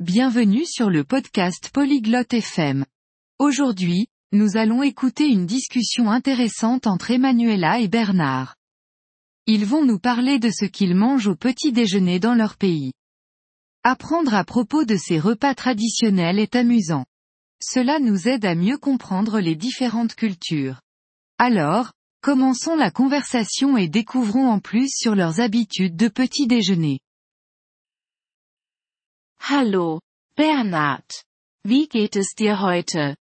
Bienvenue sur le podcast Polyglotte FM. Aujourd'hui, nous allons écouter une discussion intéressante entre Emanuela et Bernard. Ils vont nous parler de ce qu'ils mangent au petit déjeuner dans leur pays. Apprendre à propos de ces repas traditionnels est amusant. Cela nous aide à mieux comprendre les différentes cultures. Alors, commençons la conversation et découvrons en plus sur leurs habitudes de petit déjeuner. Hallo, Bernhard. Wie geht es dir heute?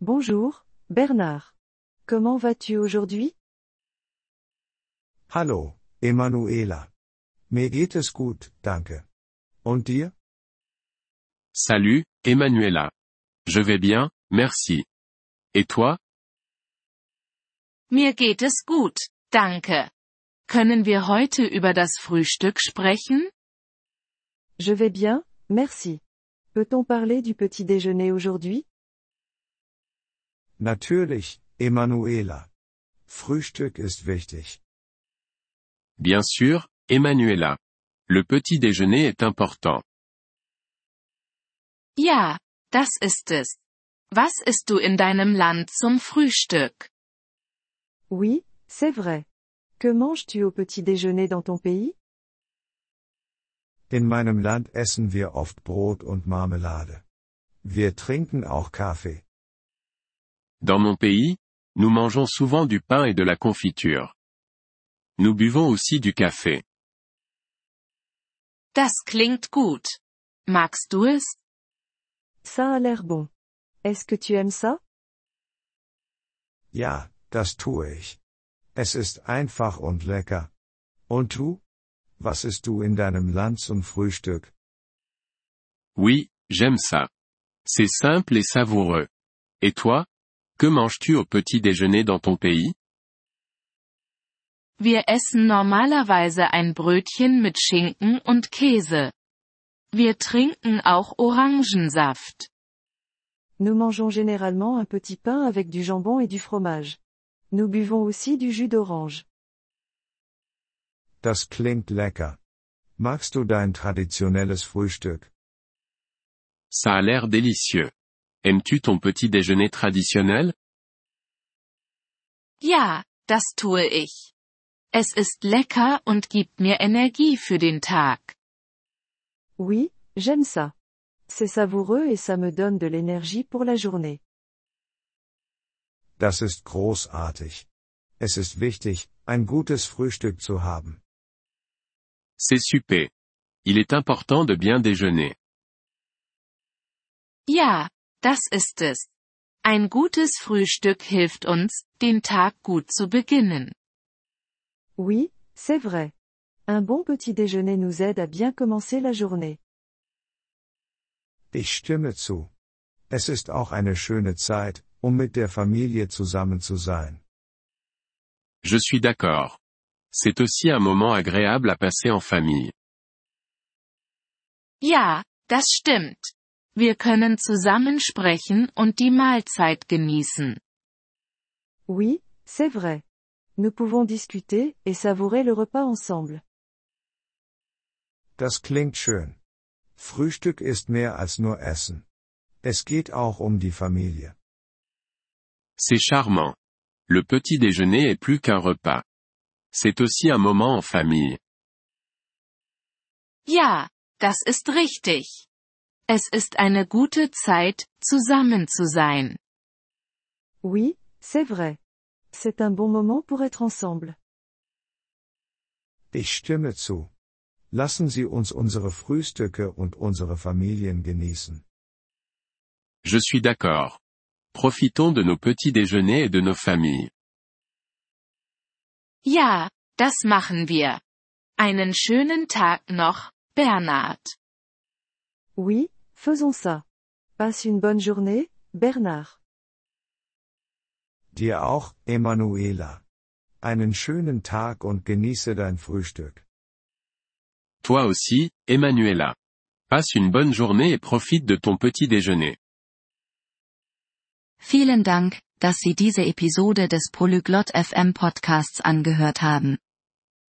Bonjour, Bernard. Comment vas-tu aujourd'hui? Hallo, Emanuela. Mir geht es gut, danke. Und dir? Salut, Emanuela. Je vais bien, merci. Et toi? Mir geht es gut, danke. Können wir heute über das Frühstück sprechen? Je vais bien, merci. Peut-on parler du petit déjeuner aujourd'hui? Natürlich, Emanuela. Frühstück ist wichtig. Bien sûr, Emanuela. Le petit déjeuner est important. Ja, das ist es. Was isst du in deinem Land zum Frühstück? Oui, c'est vrai. Que manges-tu au petit déjeuner dans ton pays? In meinem Land essen wir oft Brot und Marmelade. Wir trinken auch Kaffee. Dans mon pays, nous mangeons souvent du pain et de la confiture. Nous buvons aussi du café. Das klingt gut. Magst du es? Ça a l'air bon. Est-ce que tu aimes ça? Ja, das tue ich. Es ist einfach und lecker. Und du? Was isst du in deinem Land zum Frühstück? Oui, j'aime ça. C'est simple et savoureux. Et toi? Que manges-tu au petit déjeuner dans ton pays? Wir essen normalerweise ein Brötchen mit Schinken und Käse. Wir trinken auch Orangensaft. Nous mangeons généralement un petit pain avec du jambon et du fromage. Nous buvons aussi du jus d'orange. Das klingt lecker. Magst du dein traditionelles Frühstück? Ça a l'air délicieux. Aimes-tu ton petit déjeuner traditionnel? Ja, das tue ich. Es ist lecker und gibt mir Energie für den Tag. Oui, j'aime ça. C'est savoureux et ça me donne de l'énergie pour la journée. Das ist großartig. Es ist wichtig, ein gutes Frühstück zu haben. C'est super. Il est important de bien déjeuner. Ja, das ist es. Ein gutes Frühstück hilft uns, den Tag gut zu beginnen. Oui, c'est vrai. Un bon petit déjeuner nous aide à bien commencer la journée. Ich stimme zu. Es ist auch eine schöne Zeit, um mit der Familie zusammen zu sein. Je suis d'accord. C'est aussi un moment agréable à passer en famille. Ja, das stimmt. Wir können zusammen sprechen und die Mahlzeit genießen. Oui, c'est vrai. Nous pouvons discuter et savourer le repas ensemble. Das klingt schön. Frühstück ist mehr als nur Essen. Es geht auch um die Familie. C'est charmant. Le petit déjeuner est plus qu'un repas. C'est aussi un moment en famille. Ja, das ist richtig. Es ist eine gute Zeit, zusammen zu sein. Oui, c'est vrai. C'est un bon moment pour être ensemble. Ich stimme zu. Lassen Sie uns unsere Frühstücke und unsere Familien genießen. Je suis d'accord. Profitons de nos petits déjeuners et de nos familles. Ja, das machen wir. Einen schönen Tag noch, Bernhard. Oui, faisons ça. Passe une bonne journée, Bernard. Dir auch, Emanuela. Einen schönen Tag und genieße dein Frühstück. Toi aussi, Emanuela. Passe une bonne journée et profite de ton petit déjeuner. Vielen Dank, dass Sie diese Episode des Polyglot FM Podcasts angehört haben.